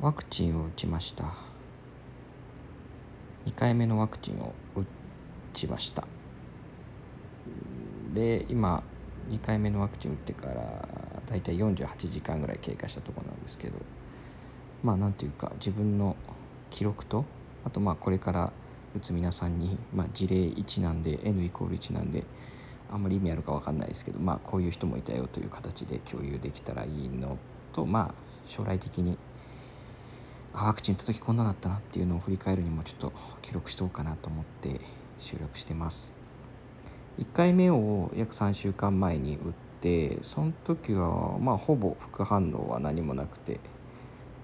ワクチンを打ちました。2回目のワクチンを打ちました。で今2回目のワクチン打ってからだいたい48時間ぐらい経過したところなんですけどまあなんていうか自分の記録とあとまあこれから打つ皆さんに、まあ、事例1なんで N イコール1なんであんまり意味あるか分かんないですけどまあこういう人もいたよという形で共有できたらいいのとまあ将来的にあワクチン打った時こんなだったなっていうのを振り返るにもちょっと記録しとこうかなと思って収録してます1回目を約3週間前に打ってその時はまあほぼ副反応は何もなくて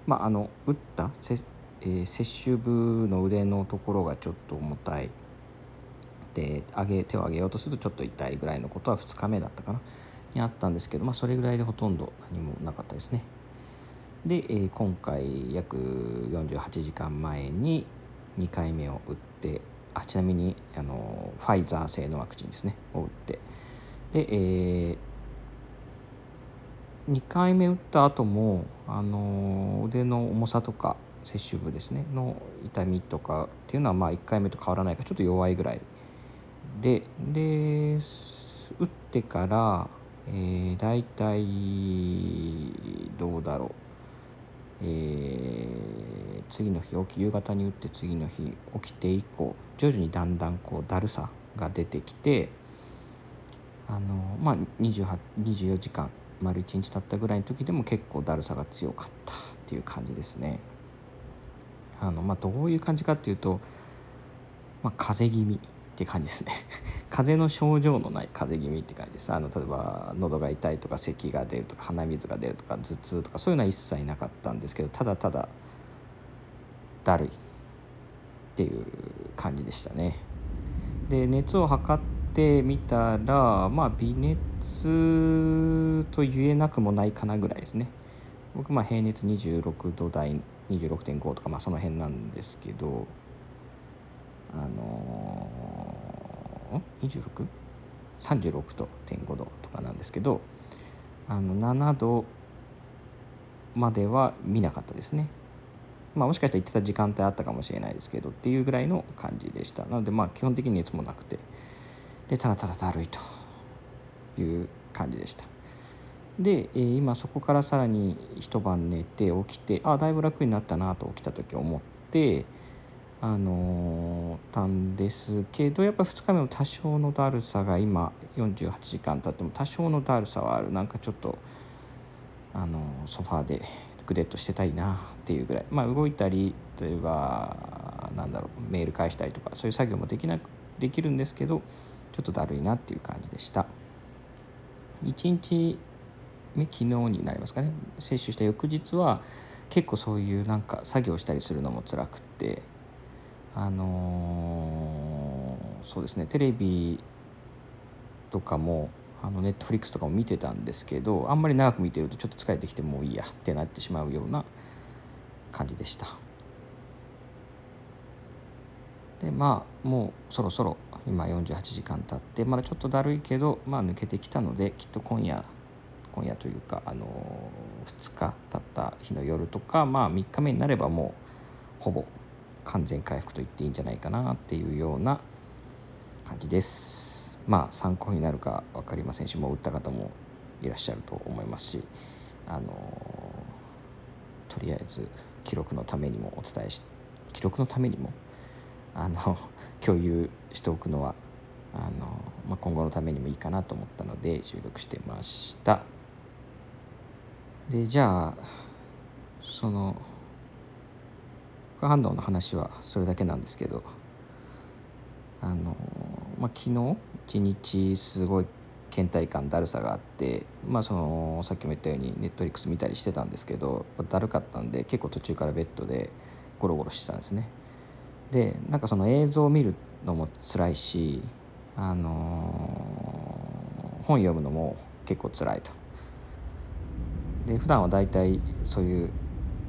まああの打ったせ、えー、接種部の腕のところがちょっと重たいで上げ手を上げようとするとちょっと痛いぐらいのことは2日目だったかなにあったんですけど、まあ、それぐらいでほとんど何もなかったですね。で、えー、今回約48時間前に2回目を打ってあちなみにあのファイザー製のワクチンですねを打って。で、えー、2回目打った後もあの腕の重さとか接種部ですねの痛みとかっていうのはまあ1回目と変わらないかちょっと弱いぐらい。でで打ってから、えー、大体どうだろう。えー、次の日起き夕方に打って次の日起きて以降徐々にだんだんこうだるさが出てきてあのまあ24時間丸1日経ったぐらいの時でも結構だるさが強かったっていう感じですね。あのまあ、どういう感じかっていうと、まあ、風邪気味って感じですね。風邪の症状のない風邪気味って感じです。あの例えば喉が痛いとか咳が出るとか鼻水が出るとか頭痛とかそういうのは一切なかったんですけどただただだるいっていう感じでしたね。で熱を測ってみたらまあ微熱と言えなくもないかなぐらいですね。僕まあ平熱26度台26.5とかまあその辺なんですけどあのー、26?36 と点5度とかなんですけどあの7度までは見なかったですね。まあ、もしかしたら行ってた時間帯あったかもしれないですけどっていうぐらいの感じでしたなのでまあ基本的に熱もなくてでただただだるいという感じでしたで、え、今そこからさらに一晩寝て起きてああだいぶ楽になったなと起きた時思ってあのたんですけどやっぱ2日目も多少のだるさが今48時間経っても多少のだるさはあるなんかちょっとあのソファーでグデッとしてたいなっていうぐらい。まあ動いたり例えばなんだろうメール返したりとかそういう作業もできなくできるんですけどちょっとだるいなっていう感じでした。1日目昨日になりますかね。接種した翌日は結構そういうなんか作業したりするのも辛くってあのー、そうですねテレビとかもあのネットフリックスとかも見てたんですけどあんまり長く見てるとちょっと疲れてきてもういいやってなってしまうような感じでした。でまあもうそろそろ今48時間経ってまだちょっとだるいけどまあ抜けてきたのできっと今夜今夜というかあの2日経った日の夜とかまあ3日目になればもうほぼ完全回復と言っていいんじゃないかなっていうような感じです。まあ参考になるか分かりませんしもう打った方もいらっしゃると思いますしあのとりあえず記録のためにもお伝えし記録のためにもあの 共有しておくのはあの、まあ、今後のためにもいいかなと思ったので収録してました。でじゃあその副反応の話はそれだけなんですけどあの、まあ、昨日一日すごい倦怠感だるさがあって、まあ、そのさっきも言ったようにネットリックス見たりしてたんですけどだるかったんで結構途中からベッドでゴロゴロしてたんですね。でなんかその映像を見るのも辛いし、あのー、本読むのも結構辛いと。で普段は大体そういう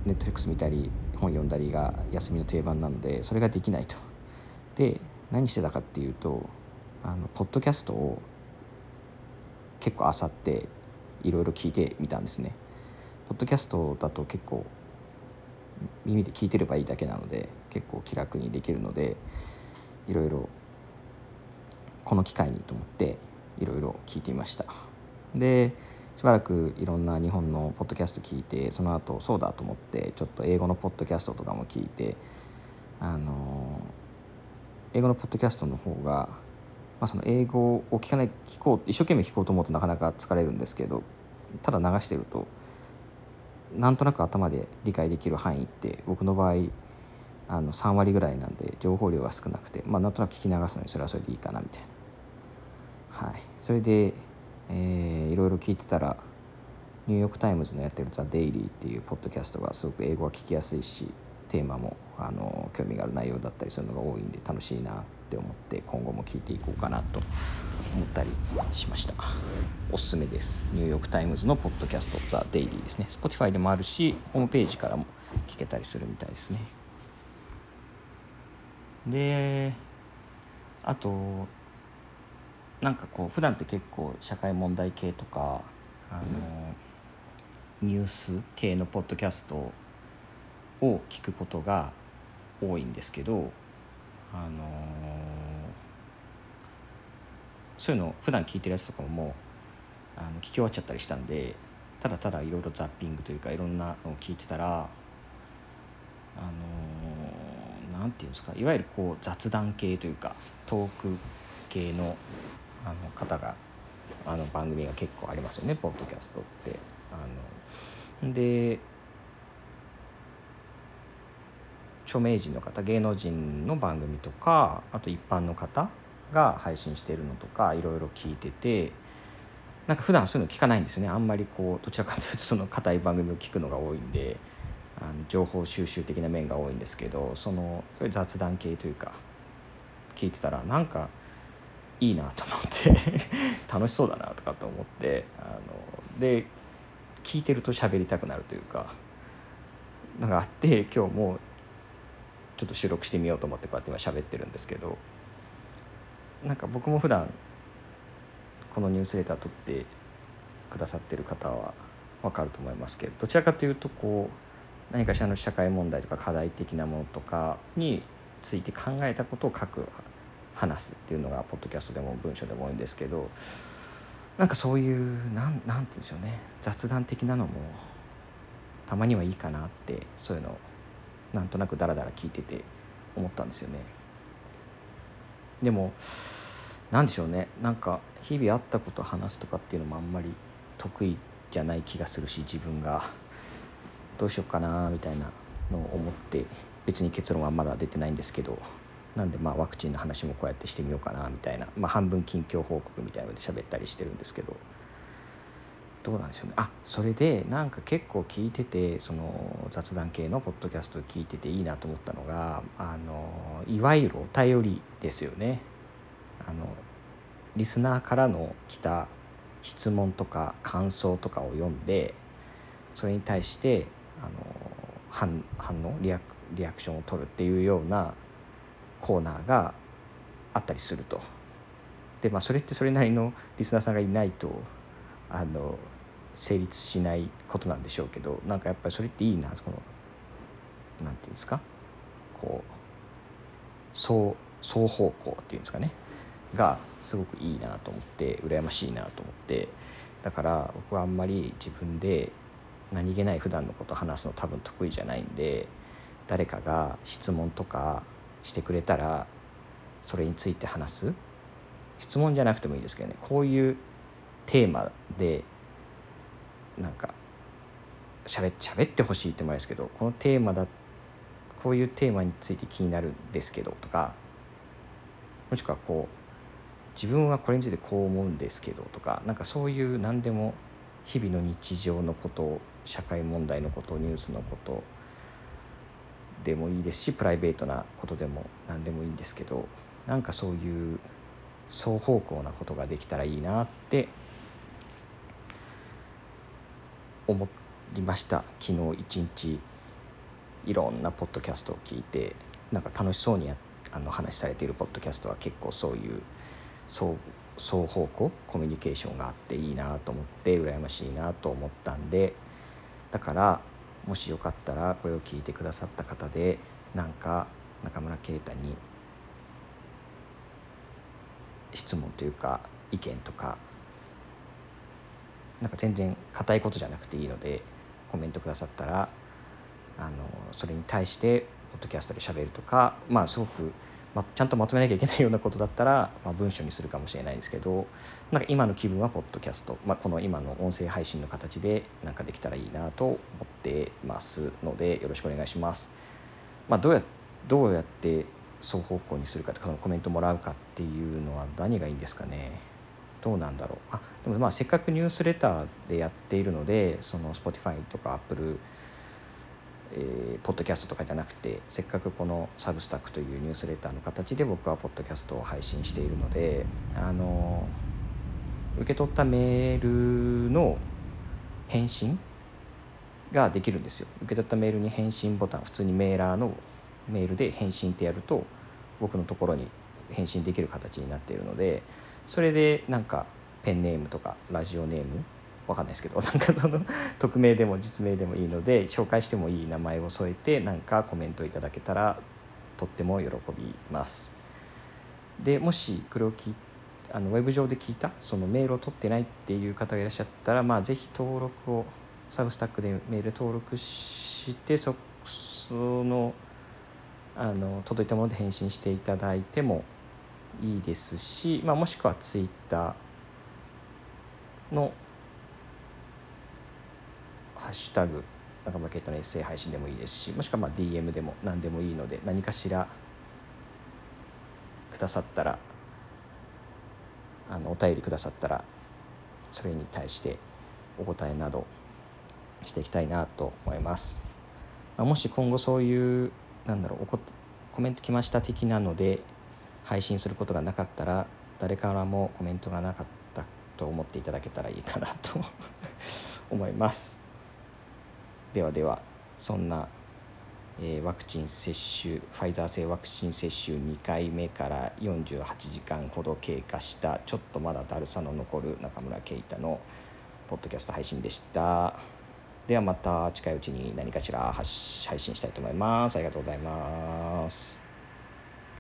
ネットリックス見たり本読んだりが休みの定番なのでそれができないと。で何してたかっていうとあのポッドキャストを結構あさっていろいろ聞いてみたんですね。ポッドキャストだと結構耳で聞いてればいいだけなので結構気楽にできるのでいろいろこの機会にと思っていろいろ聞いてみましたでしばらくいろんな日本のポッドキャスト聞いてその後そうだと思ってちょっと英語のポッドキャストとかも聞いてあの英語のポッドキャストの方が、まあ、その英語を聞かない聞こう一生懸命聞こうと思うとなかなか疲れるんですけどただ流してるとなんとなく頭で理解できる範囲って僕の場合あの3割ぐらいなんで情報量が少なくて、まあ、なんとなく聞き流すのにそれはそれでいいかなみたいな。はい、それで、えー、いろいろ聞いてたらニューヨーク・タイムズのやってる「ザ・デイリー」っていうポッドキャストがすごく英語が聞きやすいしテーマもあの興味がある内容だったりするのが多いんで楽しいなって思って今後も聞いていこうかなと思ったりしました。おすすめです。ニューヨーク・タイムズのポッドキャスト「ザ・デイリー」ですね。Spotify でもあるしホームページからも聞けたりするみたいですね。であとなんかこう普段って結構社会問題系とかあの、ニュース系のポッドキャストを聞くことが多いんですけどあのそういうの普段聞いてるやつとかももうあの聞き終わっちゃったりしたんでただただいろいろザッピングというかいろんなのを聞いてたらあのなんていうんですかいわゆるこう雑談系というかトーク系のあの方があの番組が結構ありますよねポッドキャストって。あので著名人の方芸能人の番組とかあと一般の方が配信しているのとかいろいろ聞いててなんか普段そういうの聞かないんですよねあんまりこうどちらかというとその硬い番組を聞くのが多いんであの情報収集的な面が多いんですけどその雑談系というか聞いてたらなんかいいなと思って楽しそうだなとかと思ってあので聞いてると喋りたくなるというかなんかあって今日もちょっと収録してみようと思ってこうやって今喋ってるんですけどなんか僕も普段このニュースレター撮ってくださってる方は分かると思いますけどどちらかというとこう何かしらの社会問題とか課題的なものとかについて考えたことを書く話すっていうのがポッドキャストでも文章でも多いんですけどなんかそういうなんなんて言うんでしょうね。雑談的なのもたまにはいいかなってそういうのなんとなくダラダラ聞いてて思ったんですよね。でも何でしょうね。なんか日々あったこと話すとかっていうのもあんまり得意じゃない気がするし自分が。どうしようかなみたいなのを思って別に結論はまだ出てないんですけど。なんでまあワクチンの話もこうやってしてみようかなみたいな、まあ、半分近況報告みたいなので喋ったりしてるんですけど。どうなんでしょうね。あそれでなんか結構聞いててその雑談系のポッドキャストを聞いてていいなと思ったのがあのいわゆるお便りですよね。あのリスナーからの来た質問とか感想とかを読んでそれに対してあの反反応リアリアクションを取るっていうようなコーナーがあったりすると。でまあそれってそれなりのリスナーさんがいないとあの成立しないことなんでしょうけどなんかやっぱりそれっていいなこのなんていうんですか？こう双双方向っていうんですかね？がすごくいいなと思って羨ましいなと思って。だから僕はあんまり自分で何気ない普段のこと話すの多分得意じゃないんで誰かが質問とかしてくれたらそれについて話す？質問じゃなくてもいいですけどね。こういうテーマでなんか喋喋ってほしいってもあれですけどこのテーマだこういうテーマについて気になるんですけどとかもしくはこう自分はこれについてこう思うんですけどとかなんかそういう何でも日々の日常のこと社会問題のことニュースのことでもいいですしプライベートなことでも何でもいいんですけどなんかそういう双方向なことができたらいいなって思いました。昨日一日いろんなポッドキャストを聞いてなんか楽しそうにあの話されているポッドキャストは結構そういう双双方向コミュニケーションがあっていいなと思って羨ましいなと思ったんでだからもしよかったらこれを聞いてくださった方でなんか中村啓太に質問というか意見とかなんか全然硬いことじゃなくていいのでコメントくださったらあのそれに対してポッドキャストで喋るとかまあすごく、まあ、ちゃんとまとめなきゃいけないようなことだったら、まあ、文章にするかもしれないですけどなんか今の気分はポッドキャスト、まあ、この今の音声配信の形でなんかできたらいいなと思ってますのでよろしくお願いします。まあ、どうやどうやって双方向にするかとかコメントもらうかっていうのは何がいいんですかね。どうなんだろう。あでもまあせっかくニュースレターでやっているのでその Spotify とか Apple えー、ポッドキャストとかじゃなくてせっかくこのサブスタックというニュースレターの形で僕はポッドキャストを配信しているのであの受け取ったメールの返信ができるんですよ。受け取ったメールに返信ボタン普通にメーラーのメールで返信ってやると僕のところに返信できる形になっているのでそれでなんかペンネームとかラジオネームわかんないですけど なんかその匿名でも実名でもいいので紹介してもいい名前を添えてなんかコメントいただけたらとっても喜びます。でもしこれを聞あのウェブ上で聞いたそのメールを取ってないっていう方がいらっしゃったら、まあ、ぜひ登録をサブスタックでメール登録してそそのあの届いたもので返信していただいてもいいですし、まあ、もしくはツイッターのハッシュタグ中村啓太のエッセイ配信でもいいですしもしくはま DM でも何でもいいので何かしらくださったらあのお便りくださったらそれに対してお答えなどしていきたいなと思います。まあ、もし今後そういうなんだろうコメント来ました的なので配信することがなかったら誰からもコメントがなかったと思っていただけたらいいかなと 思います。ではではそんな、えー、ワクチン接種ファイザー製ワクチン接種2回目から48時間ほど経過したちょっとまだだるさの残る中村啓太のポッドキャスト配信でした。ではまた近いうちに何かしら配信したいと思います。ありがとうございます。